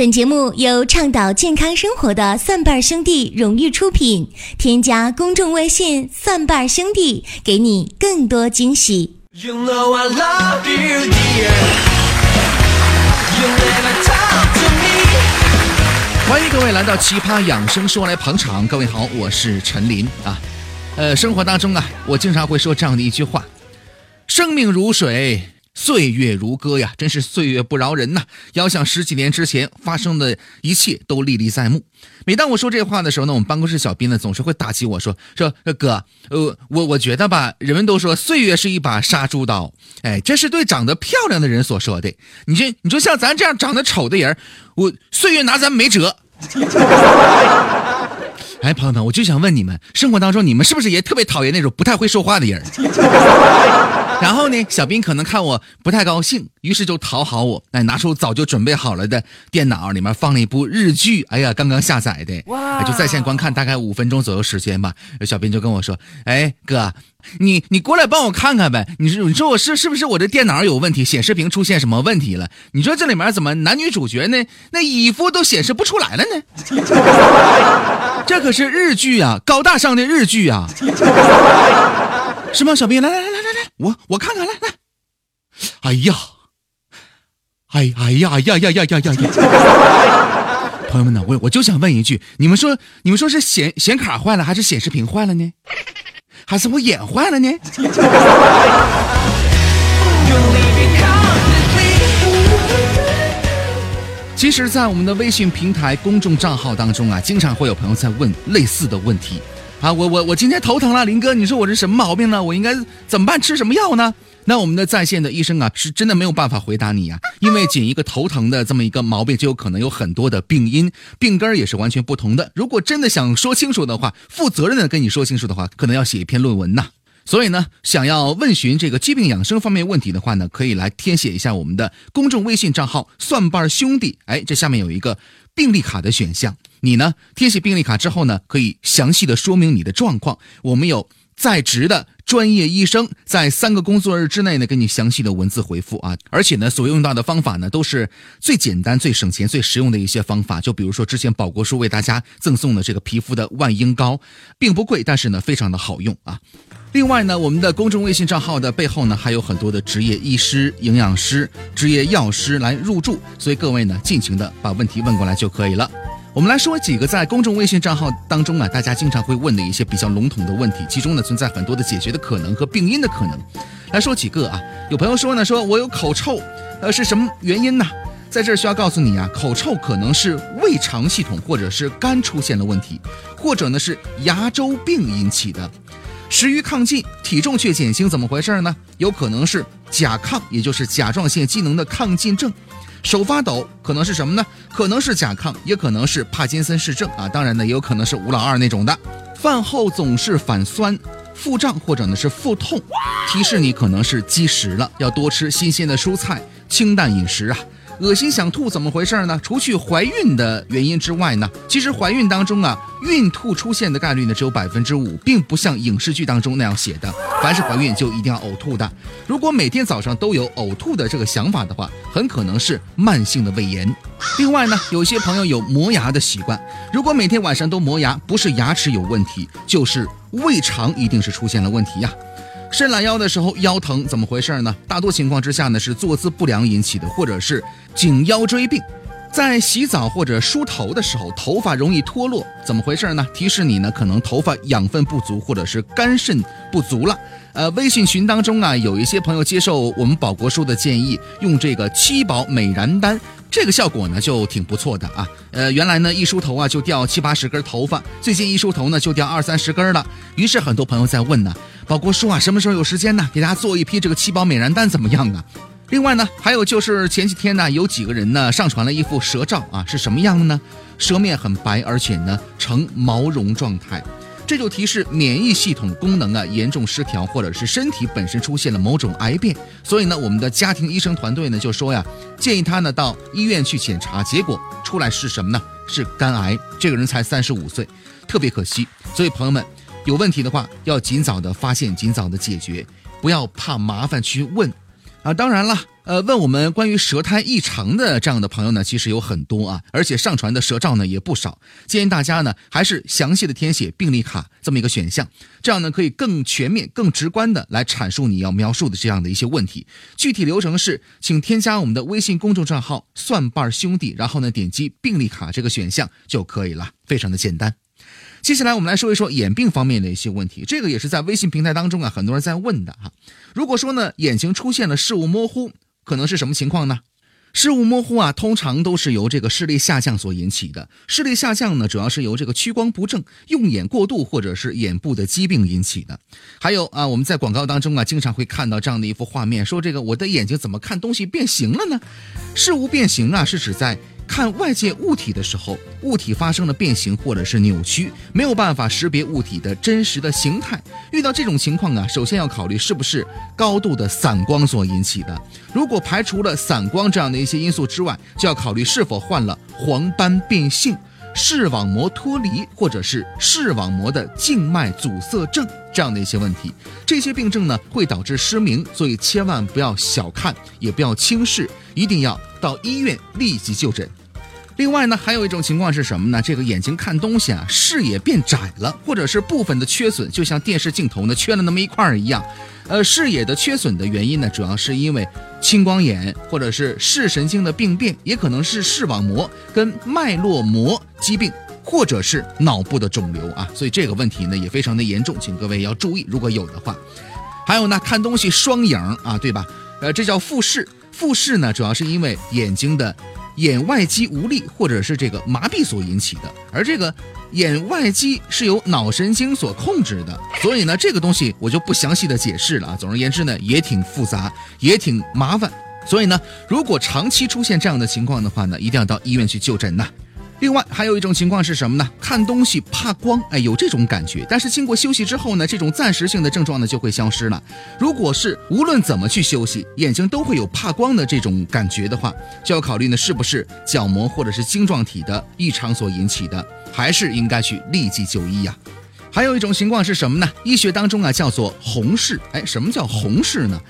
本节目由倡导健康生活的蒜瓣兄弟荣誉出品。添加公众微信“蒜瓣兄弟”，给你更多惊喜。欢迎各位来到奇葩养生说来捧场。各位好，我是陈林啊。呃，生活当中啊，我经常会说这样的一句话：生命如水。岁月如歌呀，真是岁月不饶人呐！遥想十几年之前发生的一切都历历在目。每当我说这话的时候呢，我们办公室小斌呢总是会打击我说：“说哥，呃，我我觉得吧，人们都说岁月是一把杀猪刀，哎，这是对长得漂亮的人所说的。你说，你说像咱这样长得丑的人，我岁月拿咱没辙。”哎，朋友们，我就想问你们，生活当中你们是不是也特别讨厌那种不太会说话的人？然后呢，小兵可能看我不太高兴，于是就讨好我，哎，拿出早就准备好了的电脑，里面放了一部日剧，哎呀，刚刚下载的，哇，就在线观看，大概五分钟左右时间吧。小兵就跟我说：“哎，哥，你你过来帮我看看呗，你说你说我是是不是我这电脑有问题，显示屏出现什么问题了？你说这里面怎么男女主角呢？那衣服都显示不出来了呢？这可是日剧啊，高大上的日剧啊，是吗？小兵，来来来来。”我我看看来来，哎呀，哎哎呀呀呀呀呀呀呀！朋友们呢，我我就想问一句，你们说你们说是显显卡坏了，还是显示屏坏了呢？还是我眼坏了呢？其实，在我们的微信平台公众账号当中啊，经常会有朋友在问类似的问题。啊，我我我今天头疼了，林哥，你说我这什么毛病呢？我应该怎么办？吃什么药呢？那我们的在线的医生啊，是真的没有办法回答你呀，因为仅一个头疼的这么一个毛病，就有可能有很多的病因，病根儿也是完全不同的。如果真的想说清楚的话，负责任的跟你说清楚的话，可能要写一篇论文呐。所以呢，想要问询这个疾病养生方面问题的话呢，可以来填写一下我们的公众微信账号“蒜瓣兄弟”。哎，这下面有一个病历卡的选项。你呢？填写病历卡之后呢，可以详细的说明你的状况。我们有在职的专业医生，在三个工作日之内呢，给你详细的文字回复啊。而且呢，所用到的方法呢，都是最简单、最省钱、最实用的一些方法。就比如说之前宝国叔为大家赠送的这个皮肤的万应膏，并不贵，但是呢，非常的好用啊。另外呢，我们的公众微信账号的背后呢，还有很多的职业医师、营养师、职业药师来入驻，所以各位呢，尽情的把问题问过来就可以了。我们来说几个在公众微信账号当中啊，大家经常会问的一些比较笼统的问题，其中呢存在很多的解决的可能和病因的可能。来说几个啊，有朋友说呢，说我有口臭，呃，是什么原因呢？在这儿需要告诉你啊，口臭可能是胃肠系统或者是肝出现了问题，或者呢是牙周病引起的。食欲亢进，体重却减轻，怎么回事呢？有可能是甲亢，也就是甲状腺机能的亢进症。手发抖可能是什么呢？可能是甲亢，也可能是帕金森氏症啊。当然呢，也有可能是吴老二那种的。饭后总是反酸、腹胀或者呢是腹痛，提示你可能是积食了，要多吃新鲜的蔬菜，清淡饮食啊。恶心想吐怎么回事呢？除去怀孕的原因之外呢，其实怀孕当中啊，孕吐出现的概率呢只有百分之五，并不像影视剧当中那样写的，凡是怀孕就一定要呕吐的。如果每天早上都有呕吐的这个想法的话，很可能是慢性的胃炎。另外呢，有些朋友有磨牙的习惯，如果每天晚上都磨牙，不是牙齿有问题，就是胃肠一定是出现了问题呀。伸懒腰的时候腰疼，怎么回事呢？大多情况之下呢是坐姿不良引起的，或者是颈腰椎病。在洗澡或者梳头的时候，头发容易脱落，怎么回事呢？提示你呢，可能头发养分不足，或者是肝肾不足了。呃，微信群当中啊，有一些朋友接受我们保国叔的建议，用这个七宝美然丹，这个效果呢就挺不错的啊。呃，原来呢一梳头啊就掉七八十根头发，最近一梳头呢就掉二三十根了。于是很多朋友在问呢。宝国叔啊，什么时候有时间呢？给大家做一批这个七宝美人丹怎么样啊？另外呢，还有就是前几天呢，有几个人呢上传了一幅舌照啊，是什么样的呢？舌面很白，而且呢呈毛绒状态，这就提示免疫系统功能啊严重失调，或者是身体本身出现了某种癌变。所以呢，我们的家庭医生团队呢就说呀，建议他呢到医院去检查，结果出来是什么呢？是肝癌。这个人才三十五岁，特别可惜。所以朋友们。有问题的话，要尽早的发现，尽早的解决，不要怕麻烦去问。啊，当然了，呃，问我们关于舌苔异常的这样的朋友呢，其实有很多啊，而且上传的舌照呢也不少。建议大家呢，还是详细的填写病历卡这么一个选项，这样呢可以更全面、更直观的来阐述你要描述的这样的一些问题。具体流程是，请添加我们的微信公众账号“蒜瓣兄弟”，然后呢点击病历卡这个选项就可以了，非常的简单。接下来我们来说一说眼病方面的一些问题，这个也是在微信平台当中啊，很多人在问的哈。如果说呢，眼睛出现了视物模糊，可能是什么情况呢？视物模糊啊，通常都是由这个视力下降所引起的。视力下降呢，主要是由这个屈光不正、用眼过度或者是眼部的疾病引起的。还有啊，我们在广告当中啊，经常会看到这样的一幅画面，说这个我的眼睛怎么看东西变形了呢？事物变形啊，是指在。看外界物体的时候，物体发生了变形或者是扭曲，没有办法识别物体的真实的形态。遇到这种情况啊，首先要考虑是不是高度的散光所引起的。如果排除了散光这样的一些因素之外，就要考虑是否患了黄斑变性。视网膜脱离或者是视网膜的静脉阻塞症这样的一些问题，这些病症呢会导致失明，所以千万不要小看，也不要轻视，一定要到医院立即就诊。另外呢，还有一种情况是什么呢？这个眼睛看东西啊，视野变窄了，或者是部分的缺损，就像电视镜头呢缺了那么一块儿一样。呃，视野的缺损的原因呢，主要是因为青光眼，或者是视神经的病变，也可能是视网膜跟脉络膜疾病，或者是脑部的肿瘤啊。所以这个问题呢也非常的严重，请各位要注意，如果有的话。还有呢，看东西双影啊，对吧？呃，这叫复视。复视呢，主要是因为眼睛的。眼外肌无力或者是这个麻痹所引起的，而这个眼外肌是由脑神经所控制的，所以呢，这个东西我就不详细的解释了啊。总而言之呢，也挺复杂，也挺麻烦，所以呢，如果长期出现这样的情况的话呢，一定要到医院去就诊呐。另外还有一种情况是什么呢？看东西怕光，哎，有这种感觉。但是经过休息之后呢，这种暂时性的症状呢就会消失了。如果是无论怎么去休息，眼睛都会有怕光的这种感觉的话，就要考虑呢是不是角膜或者是晶状体的异常所引起的，还是应该去立即就医呀。还有一种情况是什么呢？医学当中啊叫做红视，哎，什么叫红视呢？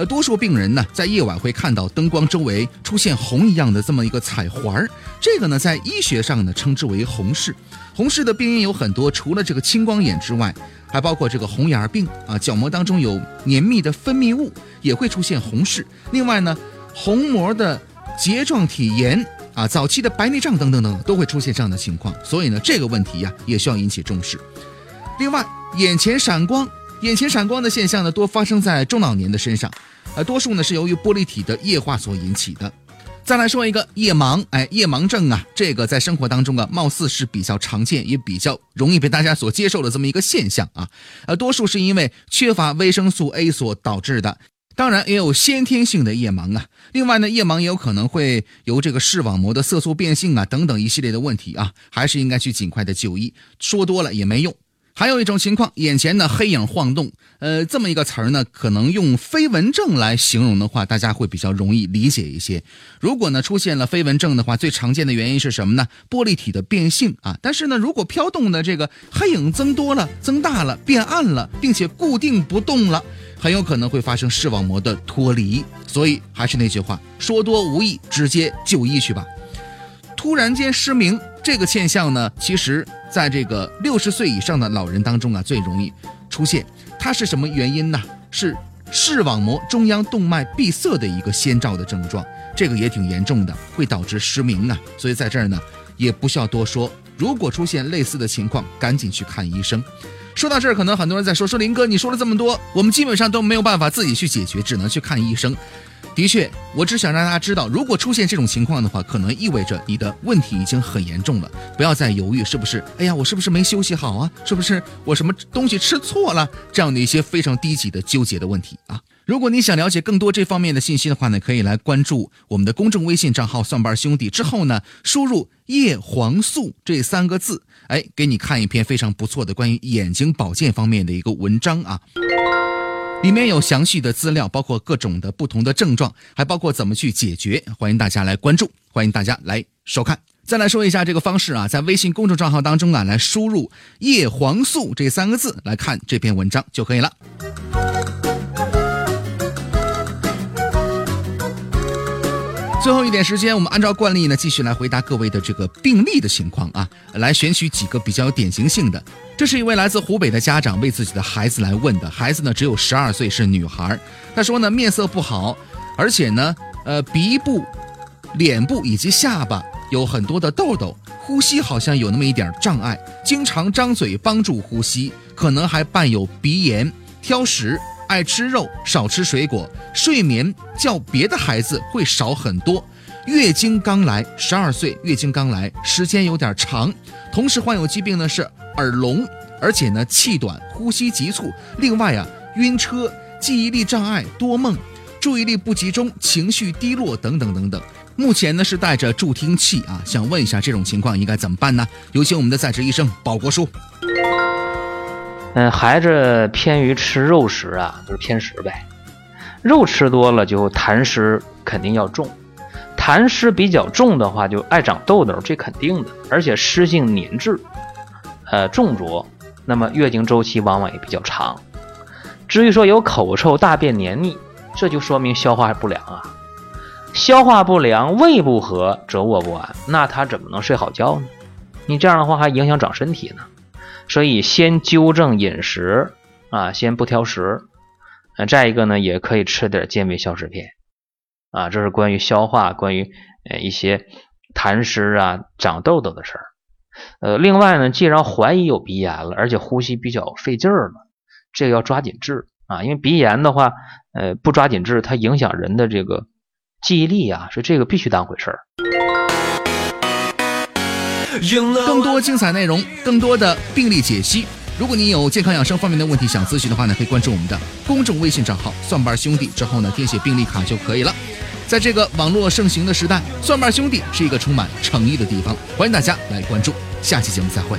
呃，多数病人呢，在夜晚会看到灯光周围出现红一样的这么一个彩环儿，这个呢，在医学上呢，称之为红视。红视的病因有很多，除了这个青光眼之外，还包括这个红眼病啊，角膜当中有黏密的分泌物也会出现红视。另外呢，虹膜的睫状体炎啊，早期的白内障等等等都会出现这样的情况。所以呢，这个问题呀，也需要引起重视。另外，眼前闪光。眼前闪光的现象呢，多发生在中老年的身上，呃，多数呢是由于玻璃体的液化所引起的。再来说一个夜盲，哎，夜盲症啊，这个在生活当中啊，貌似是比较常见，也比较容易被大家所接受的这么一个现象啊，呃，多数是因为缺乏维生素 A 所导致的，当然也有先天性的夜盲啊。另外呢，夜盲也有可能会由这个视网膜的色素变性啊等等一系列的问题啊，还是应该去尽快的就医，说多了也没用。还有一种情况，眼前的黑影晃动，呃，这么一个词儿呢，可能用飞蚊症来形容的话，大家会比较容易理解一些。如果呢出现了飞蚊症的话，最常见的原因是什么呢？玻璃体的变性啊。但是呢，如果飘动的这个黑影增多了、增大了、变暗了，并且固定不动了，很有可能会发生视网膜的脱离。所以还是那句话，说多无益，直接就医去吧。突然间失明这个现象呢，其实在这个六十岁以上的老人当中啊，最容易出现。它是什么原因呢？是视网膜中央动脉闭塞的一个先兆的症状，这个也挺严重的，会导致失明啊。所以在这儿呢，也不需要多说。如果出现类似的情况，赶紧去看医生。说到这儿，可能很多人在说：“说林哥，你说了这么多，我们基本上都没有办法自己去解决，只能去看医生。”的确，我只想让大家知道，如果出现这种情况的话，可能意味着你的问题已经很严重了。不要再犹豫，是不是？哎呀，我是不是没休息好啊？是不是我什么东西吃错了？这样的一些非常低级的纠结的问题啊！如果你想了解更多这方面的信息的话呢，可以来关注我们的公众微信账号“蒜瓣兄弟”，之后呢，输入“叶黄素”这三个字，哎，给你看一篇非常不错的关于眼睛保健方面的一个文章啊。里面有详细的资料，包括各种的不同的症状，还包括怎么去解决。欢迎大家来关注，欢迎大家来收看。再来说一下这个方式啊，在微信公众账号当中啊，来输入“叶黄素”这三个字来看这篇文章就可以了。最后一点时间，我们按照惯例呢，继续来回答各位的这个病例的情况啊，来选取几个比较有典型性的。这是一位来自湖北的家长为自己的孩子来问的，孩子呢只有十二岁，是女孩。他说呢面色不好，而且呢，呃鼻部、脸部以及下巴有很多的痘痘，呼吸好像有那么一点障碍，经常张嘴帮助呼吸，可能还伴有鼻炎，挑食。爱吃肉，少吃水果，睡眠较别的孩子会少很多。月经刚来，十二岁，月经刚来，时间有点长。同时患有疾病呢是耳聋，而且呢气短，呼吸急促。另外啊晕车，记忆力障碍，多梦，注意力不集中，情绪低落等等等等。目前呢是带着助听器啊，想问一下这种情况应该怎么办呢？有请我们的在职医生保国叔。嗯，孩子偏于吃肉食啊，就是偏食呗。肉吃多了就痰湿肯定要重，痰湿比较重的话就爱长痘痘，这肯定的。而且湿性粘滞，呃重浊，那么月经周期往往也比较长。至于说有口臭、大便黏腻，这就说明消化不良啊。消化不良、胃不和、则卧不安，那他怎么能睡好觉呢？你这样的话还影响长身体呢。所以先纠正饮食啊，先不挑食。呃，再一个呢，也可以吃点健胃消食片啊。这是关于消化、关于呃一些痰湿啊、长痘痘的事儿。呃，另外呢，既然怀疑有鼻炎了，而且呼吸比较费劲儿了，这个要抓紧治啊。因为鼻炎的话，呃，不抓紧治，它影响人的这个记忆力啊，所以这个必须当回事儿。更多精彩内容，更多的病例解析。如果你有健康养生方面的问题想咨询的话呢，可以关注我们的公众微信账号“蒜瓣兄弟”，之后呢填写病历卡就可以了。在这个网络盛行的时代，蒜瓣兄弟是一个充满诚意的地方，欢迎大家来关注。下期节目再会。